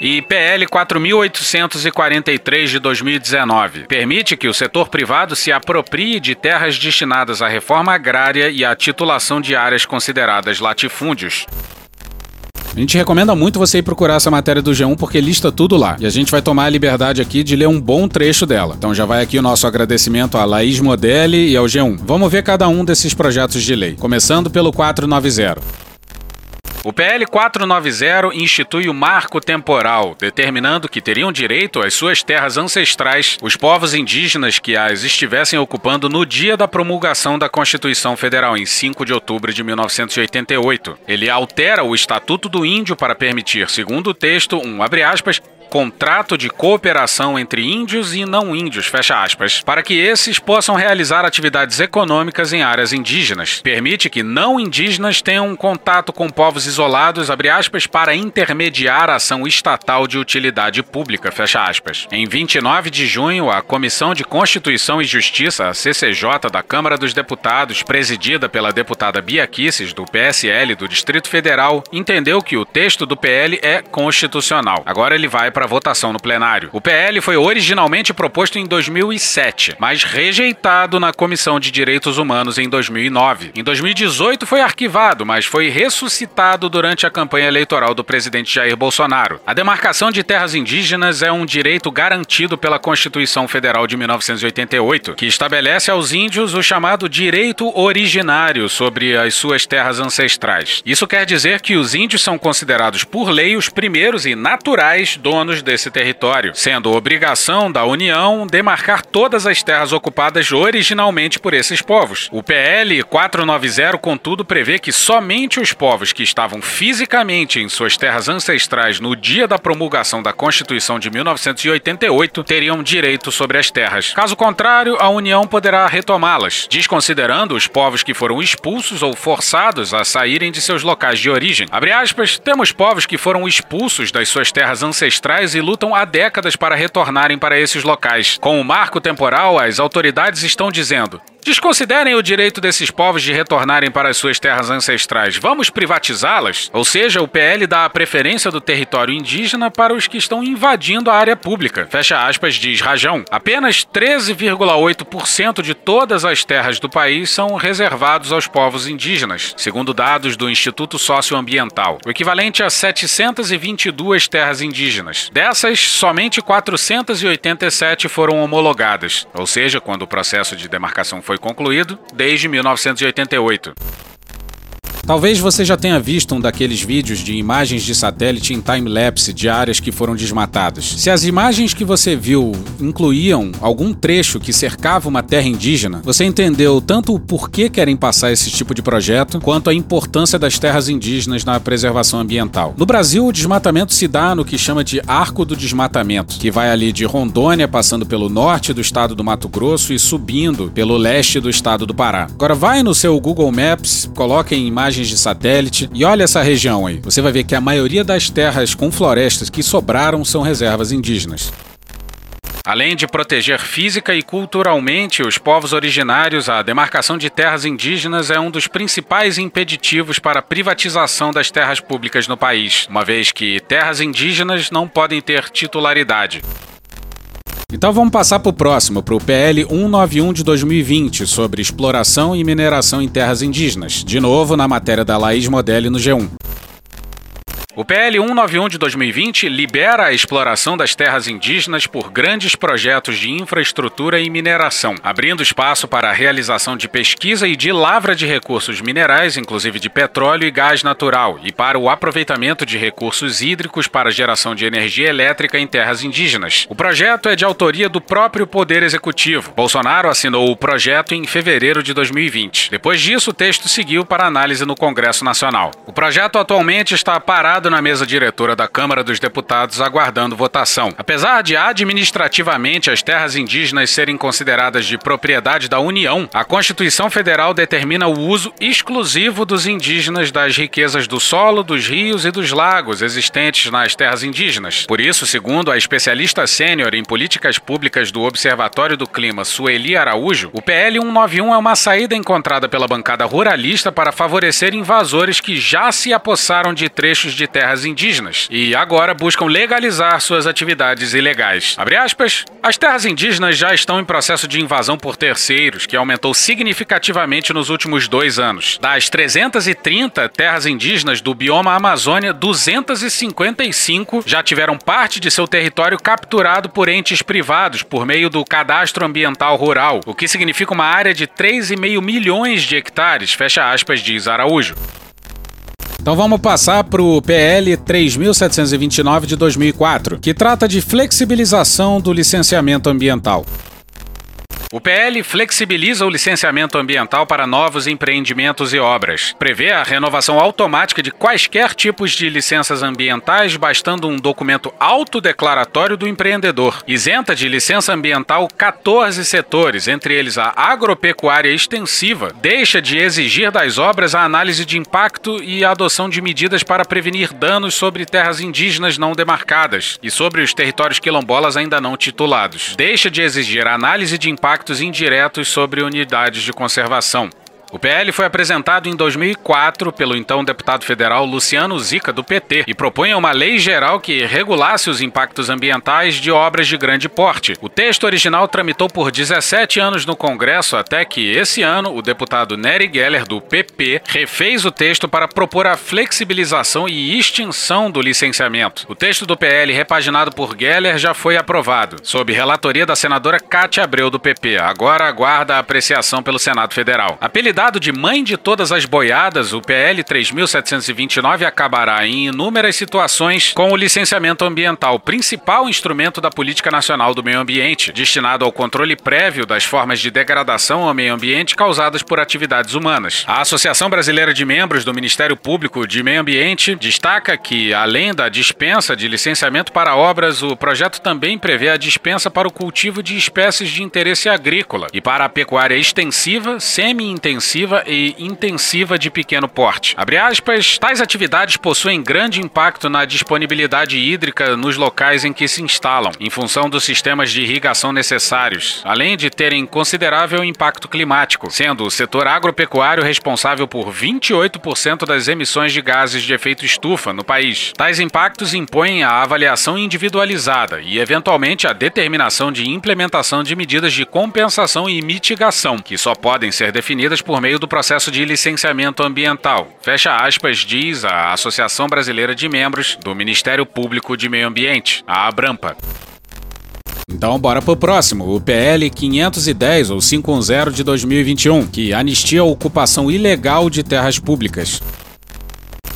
E PL 4843 de 2019 permite que o setor privado se aproprie de terras destinadas à reforma agrária e à titulação de áreas consideradas latifúndios. A gente recomenda muito você ir procurar essa matéria do G1 porque lista tudo lá. E a gente vai tomar a liberdade aqui de ler um bom trecho dela. Então já vai aqui o nosso agradecimento a Laís Modelli e ao G1. Vamos ver cada um desses projetos de lei. Começando pelo 490. O PL 490 institui o marco temporal, determinando que teriam direito às suas terras ancestrais os povos indígenas que as estivessem ocupando no dia da promulgação da Constituição Federal, em 5 de outubro de 1988. Ele altera o Estatuto do Índio para permitir, segundo o texto, um abre aspas, contrato de cooperação entre índios e não índios, fecha aspas, para que esses possam realizar atividades econômicas em áreas indígenas. Permite que não indígenas tenham contato com povos isolados, abre aspas, para intermediar a ação estatal de utilidade pública, fecha aspas. Em 29 de junho, a Comissão de Constituição e Justiça, a CCJ da Câmara dos Deputados, presidida pela deputada Bia Kisses, do PSL do Distrito Federal, entendeu que o texto do PL é constitucional. Agora ele vai para votação no plenário. O PL foi originalmente proposto em 2007, mas rejeitado na Comissão de Direitos Humanos em 2009. Em 2018 foi arquivado, mas foi ressuscitado durante a campanha eleitoral do presidente Jair Bolsonaro. A demarcação de terras indígenas é um direito garantido pela Constituição Federal de 1988, que estabelece aos índios o chamado direito originário sobre as suas terras ancestrais. Isso quer dizer que os índios são considerados por lei os primeiros e naturais donos desse território, sendo obrigação da União demarcar todas as terras ocupadas originalmente por esses povos. O PL 490, contudo, prevê que somente os povos que estavam fisicamente em suas terras ancestrais no dia da promulgação da Constituição de 1988 teriam direito sobre as terras. Caso contrário, a União poderá retomá-las, desconsiderando os povos que foram expulsos ou forçados a saírem de seus locais de origem. Aspas, temos povos que foram expulsos das suas terras ancestrais e lutam há décadas para retornarem para esses locais. Com o marco temporal, as autoridades estão dizendo: Desconsiderem o direito desses povos de retornarem para as suas terras ancestrais. Vamos privatizá-las? Ou seja, o PL dá a preferência do território indígena para os que estão invadindo a área pública. Fecha aspas, diz Rajão. Apenas 13,8% de todas as terras do país são reservados aos povos indígenas, segundo dados do Instituto Socioambiental, o equivalente a 722 terras indígenas. Dessas, somente 487 foram homologadas, ou seja, quando o processo de demarcação foi concluído, desde 1988. Talvez você já tenha visto um daqueles vídeos de imagens de satélite em time-lapse de áreas que foram desmatadas. Se as imagens que você viu incluíam algum trecho que cercava uma terra indígena, você entendeu tanto o porquê querem passar esse tipo de projeto, quanto a importância das terras indígenas na preservação ambiental. No Brasil, o desmatamento se dá no que chama de Arco do Desmatamento, que vai ali de Rondônia, passando pelo norte do estado do Mato Grosso e subindo pelo leste do estado do Pará. Agora vai no seu Google Maps, coloque em imagens de satélite e olha essa região aí. Você vai ver que a maioria das terras com florestas que sobraram são reservas indígenas. Além de proteger física e culturalmente os povos originários, a demarcação de terras indígenas é um dos principais impeditivos para a privatização das terras públicas no país, uma vez que terras indígenas não podem ter titularidade. Então vamos passar para o próximo, para o PL 191 de 2020, sobre exploração e mineração em terras indígenas. De novo, na matéria da Laís Modelli no G1. O PL 191 de 2020 libera a exploração das terras indígenas por grandes projetos de infraestrutura e mineração, abrindo espaço para a realização de pesquisa e de lavra de recursos minerais, inclusive de petróleo e gás natural, e para o aproveitamento de recursos hídricos para geração de energia elétrica em terras indígenas. O projeto é de autoria do próprio Poder Executivo. Bolsonaro assinou o projeto em fevereiro de 2020. Depois disso, o texto seguiu para análise no Congresso Nacional. O projeto atualmente está parado na mesa diretora da Câmara dos Deputados aguardando votação. Apesar de administrativamente as terras indígenas serem consideradas de propriedade da União, a Constituição Federal determina o uso exclusivo dos indígenas das riquezas do solo, dos rios e dos lagos existentes nas terras indígenas. Por isso, segundo a especialista sênior em políticas públicas do Observatório do Clima, Sueli Araújo, o PL 191 é uma saída encontrada pela bancada ruralista para favorecer invasores que já se apossaram de trechos de terras indígenas e agora buscam legalizar suas atividades ilegais. Abre aspas, as terras indígenas já estão em processo de invasão por terceiros, que aumentou significativamente nos últimos dois anos. Das 330 terras indígenas do bioma Amazônia, 255 já tiveram parte de seu território capturado por entes privados por meio do Cadastro Ambiental Rural, o que significa uma área de 3,5 milhões de hectares, fecha aspas, diz Araújo. Então vamos passar para o PL 3729 de 2004, que trata de flexibilização do licenciamento ambiental. O PL flexibiliza o licenciamento ambiental para novos empreendimentos e obras. Prevê a renovação automática de quaisquer tipos de licenças ambientais, bastando um documento autodeclaratório do empreendedor. Isenta de licença ambiental 14 setores, entre eles a agropecuária extensiva. Deixa de exigir das obras a análise de impacto e a adoção de medidas para prevenir danos sobre terras indígenas não demarcadas e sobre os territórios quilombolas ainda não titulados. Deixa de exigir a análise de impacto impactos indiretos sobre unidades de conservação. O PL foi apresentado em 2004 pelo então deputado federal Luciano Zica, do PT, e propunha uma lei geral que regulasse os impactos ambientais de obras de grande porte. O texto original tramitou por 17 anos no Congresso até que, esse ano, o deputado Nery Geller, do PP, refez o texto para propor a flexibilização e extinção do licenciamento. O texto do PL, repaginado por Geller, já foi aprovado, sob relatoria da senadora Cátia Abreu, do PP. Agora aguarda a apreciação pelo Senado Federal. Apelidado de mãe de todas as boiadas, o PL 3729 acabará em inúmeras situações com o licenciamento ambiental, principal instrumento da política nacional do meio ambiente, destinado ao controle prévio das formas de degradação ao meio ambiente causadas por atividades humanas. A Associação Brasileira de Membros do Ministério Público de Meio Ambiente destaca que, além da dispensa de licenciamento para obras, o projeto também prevê a dispensa para o cultivo de espécies de interesse agrícola e para a pecuária extensiva, semi-intensiva e intensiva de pequeno porte. Abre aspas, tais atividades possuem grande impacto na disponibilidade hídrica nos locais em que se instalam, em função dos sistemas de irrigação necessários, além de terem considerável impacto climático, sendo o setor agropecuário responsável por 28% das emissões de gases de efeito estufa no país. Tais impactos impõem a avaliação individualizada e, eventualmente, a determinação de implementação de medidas de compensação e mitigação, que só podem ser definidas por meio do processo de licenciamento ambiental. Fecha aspas, diz a Associação Brasileira de Membros do Ministério Público de Meio Ambiente, a Abrampa. Então bora pro próximo, o PL 510 ou 510 de 2021, que anistia a ocupação ilegal de terras públicas.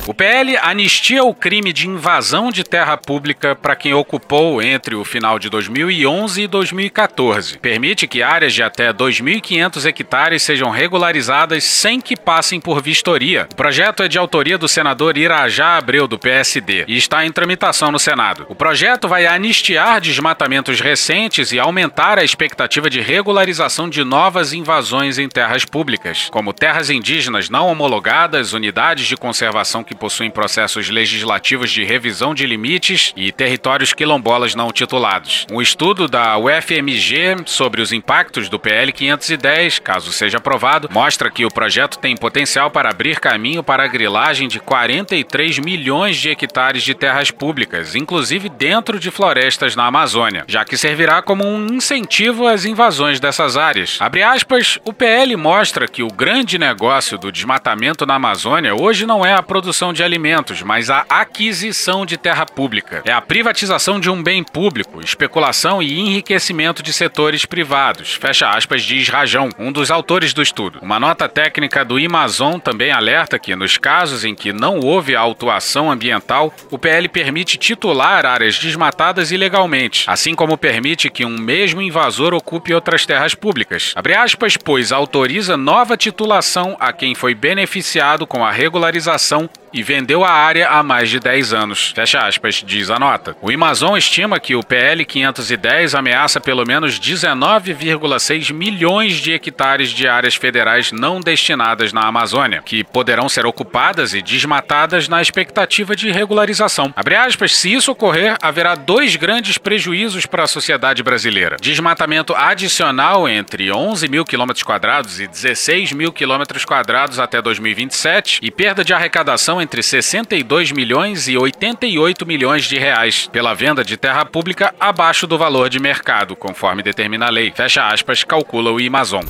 O PL anistia o crime de invasão de terra pública para quem ocupou entre o final de 2011 e 2014. Permite que áreas de até 2.500 hectares sejam regularizadas sem que passem por vistoria. O projeto é de autoria do senador Irajá Abreu, do PSD, e está em tramitação no Senado. O projeto vai anistiar desmatamentos recentes e aumentar a expectativa de regularização de novas invasões em terras públicas, como terras indígenas não homologadas, unidades de conservação que possuem processos legislativos de revisão de limites e territórios quilombolas não titulados. Um estudo da UFMG sobre os impactos do PL 510, caso seja aprovado, mostra que o projeto tem potencial para abrir caminho para a grilagem de 43 milhões de hectares de terras públicas, inclusive dentro de florestas na Amazônia, já que servirá como um incentivo às invasões dessas áreas. Abre aspas, o PL mostra que o grande negócio do desmatamento na Amazônia hoje não é a produção de alimentos, mas a aquisição de terra pública. É a privatização de um bem público, especulação e enriquecimento de setores privados. Fecha aspas, diz Rajão, um dos autores do estudo. Uma nota técnica do Amazon também alerta que, nos casos em que não houve autuação ambiental, o PL permite titular áreas desmatadas ilegalmente, assim como permite que um mesmo invasor ocupe outras terras públicas. Abre aspas, pois autoriza nova titulação a quem foi beneficiado com a regularização e vendeu a área há mais de 10 anos. Fecha aspas, diz a nota. O Amazon estima que o PL 510 ameaça pelo menos 19,6 milhões de hectares de áreas federais não destinadas na Amazônia, que poderão ser ocupadas e desmatadas na expectativa de regularização. Abre aspas, se isso ocorrer, haverá dois grandes prejuízos para a sociedade brasileira. Desmatamento adicional entre 11 mil quilômetros quadrados e 16 mil quilômetros quadrados até 2027 e perda de arrecadação entre 62 milhões e 88 milhões de reais pela venda de terra pública abaixo do valor de mercado, conforme determina a lei. Fecha aspas, calcula o Amazon.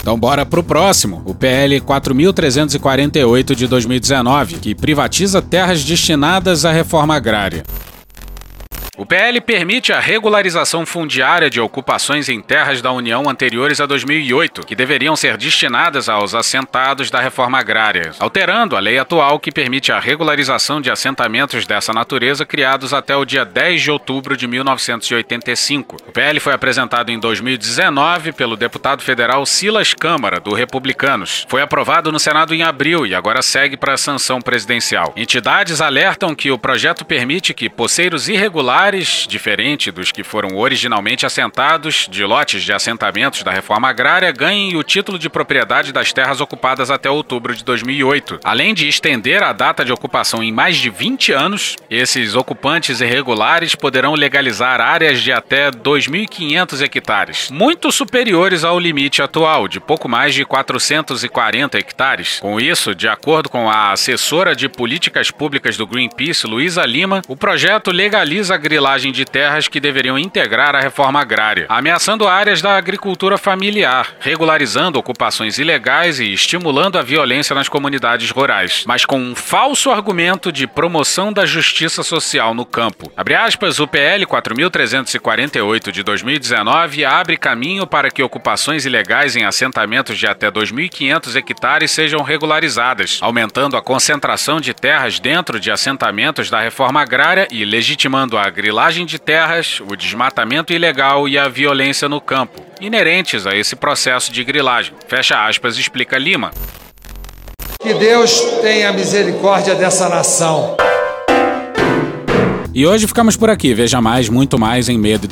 Então bora pro próximo, o PL 4348 de 2019, que privatiza terras destinadas à reforma agrária. O PL permite a regularização fundiária de ocupações em terras da União anteriores a 2008, que deveriam ser destinadas aos assentados da reforma agrária, alterando a lei atual que permite a regularização de assentamentos dessa natureza criados até o dia 10 de outubro de 1985. O PL foi apresentado em 2019 pelo deputado federal Silas Câmara, do Republicanos. Foi aprovado no Senado em abril e agora segue para a sanção presidencial. Entidades alertam que o projeto permite que poceiros irregulares diferente dos que foram originalmente assentados de lotes de assentamentos da reforma agrária, ganhem o título de propriedade das terras ocupadas até outubro de 2008. Além de estender a data de ocupação em mais de 20 anos, esses ocupantes irregulares poderão legalizar áreas de até 2.500 hectares, muito superiores ao limite atual, de pouco mais de 440 hectares. Com isso, de acordo com a assessora de políticas públicas do Greenpeace, Luísa Lima, o projeto legaliza a grilagem de terras que deveriam integrar a reforma agrária, ameaçando áreas da agricultura familiar, regularizando ocupações ilegais e estimulando a violência nas comunidades rurais, mas com um falso argumento de promoção da justiça social no campo. Abre aspas, o PL 4348 de 2019 abre caminho para que ocupações ilegais em assentamentos de até 2.500 hectares sejam regularizadas, aumentando a concentração de terras dentro de assentamentos da reforma agrária e legitimando a agricultura grilagem de terras, o desmatamento ilegal e a violência no campo, inerentes a esse processo de grilagem. Fecha aspas, explica Lima. Que Deus tenha misericórdia dessa nação. E hoje ficamos por aqui. Veja mais, muito mais em medo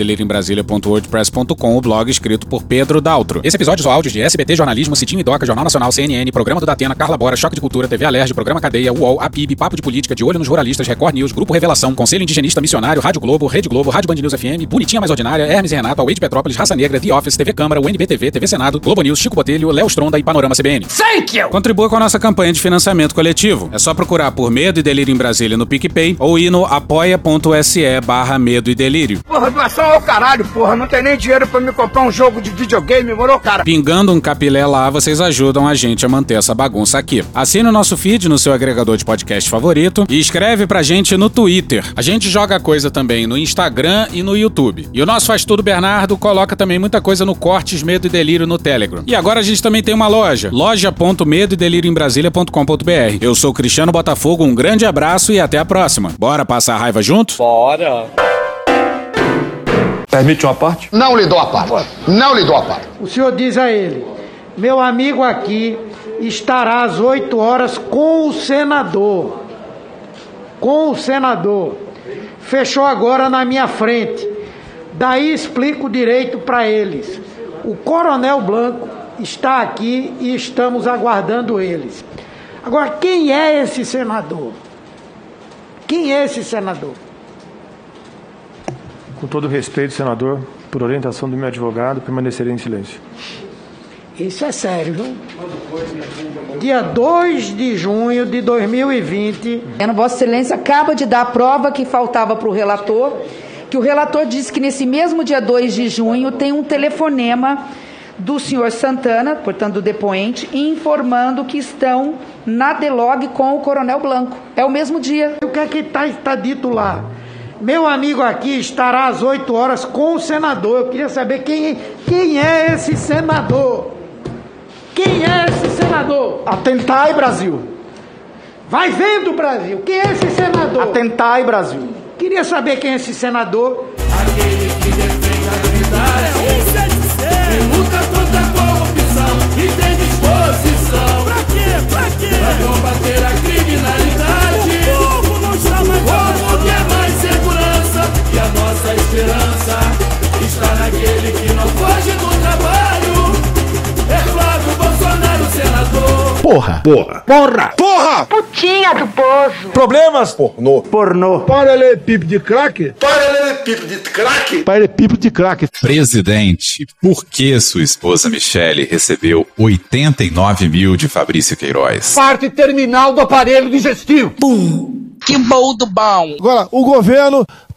o blog escrito por Pedro Daltro. Esse episódio usou áudios de SBT Jornalismo, Citinho e Doca, Jornal Nacional, CNN, Programa do Datena, Carla Bora, Choque de Cultura, TV Alerj, Programa Cadeia, UOL, APIB, Papo de Política, De Olho nos Jornalistas, Record News, Grupo Revelação, Conselho Indigenista Missionário, Rádio Globo, Rede Globo, Rádio Band News FM, Bonitinha Mais Ordinária, Hermes e Renato, Away de Petrópolis, Raça Negra, The Office, TV Câmara, UNBTV, TV Senado, Globo News, Chico Botelho, Léo Stronda e Panorama CBN. Thank you! Contribua com a nossa campanha de financiamento coletivo. É só procurar por Medo e Delírio em Brasília no PicPay ou ir no apoia.com apoia.se barra medo e delírio. Porra, doação ao caralho, porra. Não tem nem dinheiro pra me comprar um jogo de videogame, morou, cara? Pingando um capilé lá, vocês ajudam a gente a manter essa bagunça aqui. Assine o nosso feed no seu agregador de podcast favorito e escreve pra gente no Twitter. A gente joga coisa também no Instagram e no YouTube. E o nosso Faz Tudo Bernardo coloca também muita coisa no Cortes Medo e Delírio no Telegram. E agora a gente também tem uma loja, loja.medo e delírio em Brasília.com.br. Eu sou Cristiano Botafogo, um grande abraço e até a próxima. Bora passar a raiva junto? Bora. Permite uma parte? Não lhe dou a parte. Não lhe dou a parte. O senhor diz a ele: meu amigo aqui estará às 8 horas com o senador. Com o senador. Fechou agora na minha frente. Daí explico direito para eles. O Coronel Blanco está aqui e estamos aguardando eles. Agora, quem é esse senador? Quem é esse senador? Com todo respeito, senador, por orientação do meu advogado, permanecerei em silêncio. Isso é sério, viu? Dia 2 de junho de 2020. Vossa Excelência acaba de dar a prova que faltava para o relator, que o relator disse que nesse mesmo dia 2 de junho tem um telefonema do senhor Santana, portanto do depoente, informando que estão na Delog com o Coronel Blanco. É o mesmo dia. O que é que está tá dito lá? Meu amigo aqui estará às 8 horas com o senador. Eu queria saber quem, quem é esse senador. Quem é esse senador? Atentai, Brasil. Vai vendo, Brasil. Quem é esse senador? Atentai, Brasil. Queria saber quem é esse senador. Aquele que defende a. Isso é de ser. E luta contra a corrupção. E tem disposição. Pra quê? Pra quê? Pra combater a criminalidade. Esperança está naquele que não foge do trabalho. É Flávio Bolsonaro, senador. Porra. Porra. Porra. Porra. Putinha do poço. Problemas? Pornô. Pornô. Paralelepípedo de crack? Paralelepípedo de crack. Paralelepípedo de crack. Presidente, por que sua esposa Michele recebeu 89 mil de Fabrício Queiroz? Parte terminal do aparelho digestivo. Pum. Que bom do bom. Agora, o governo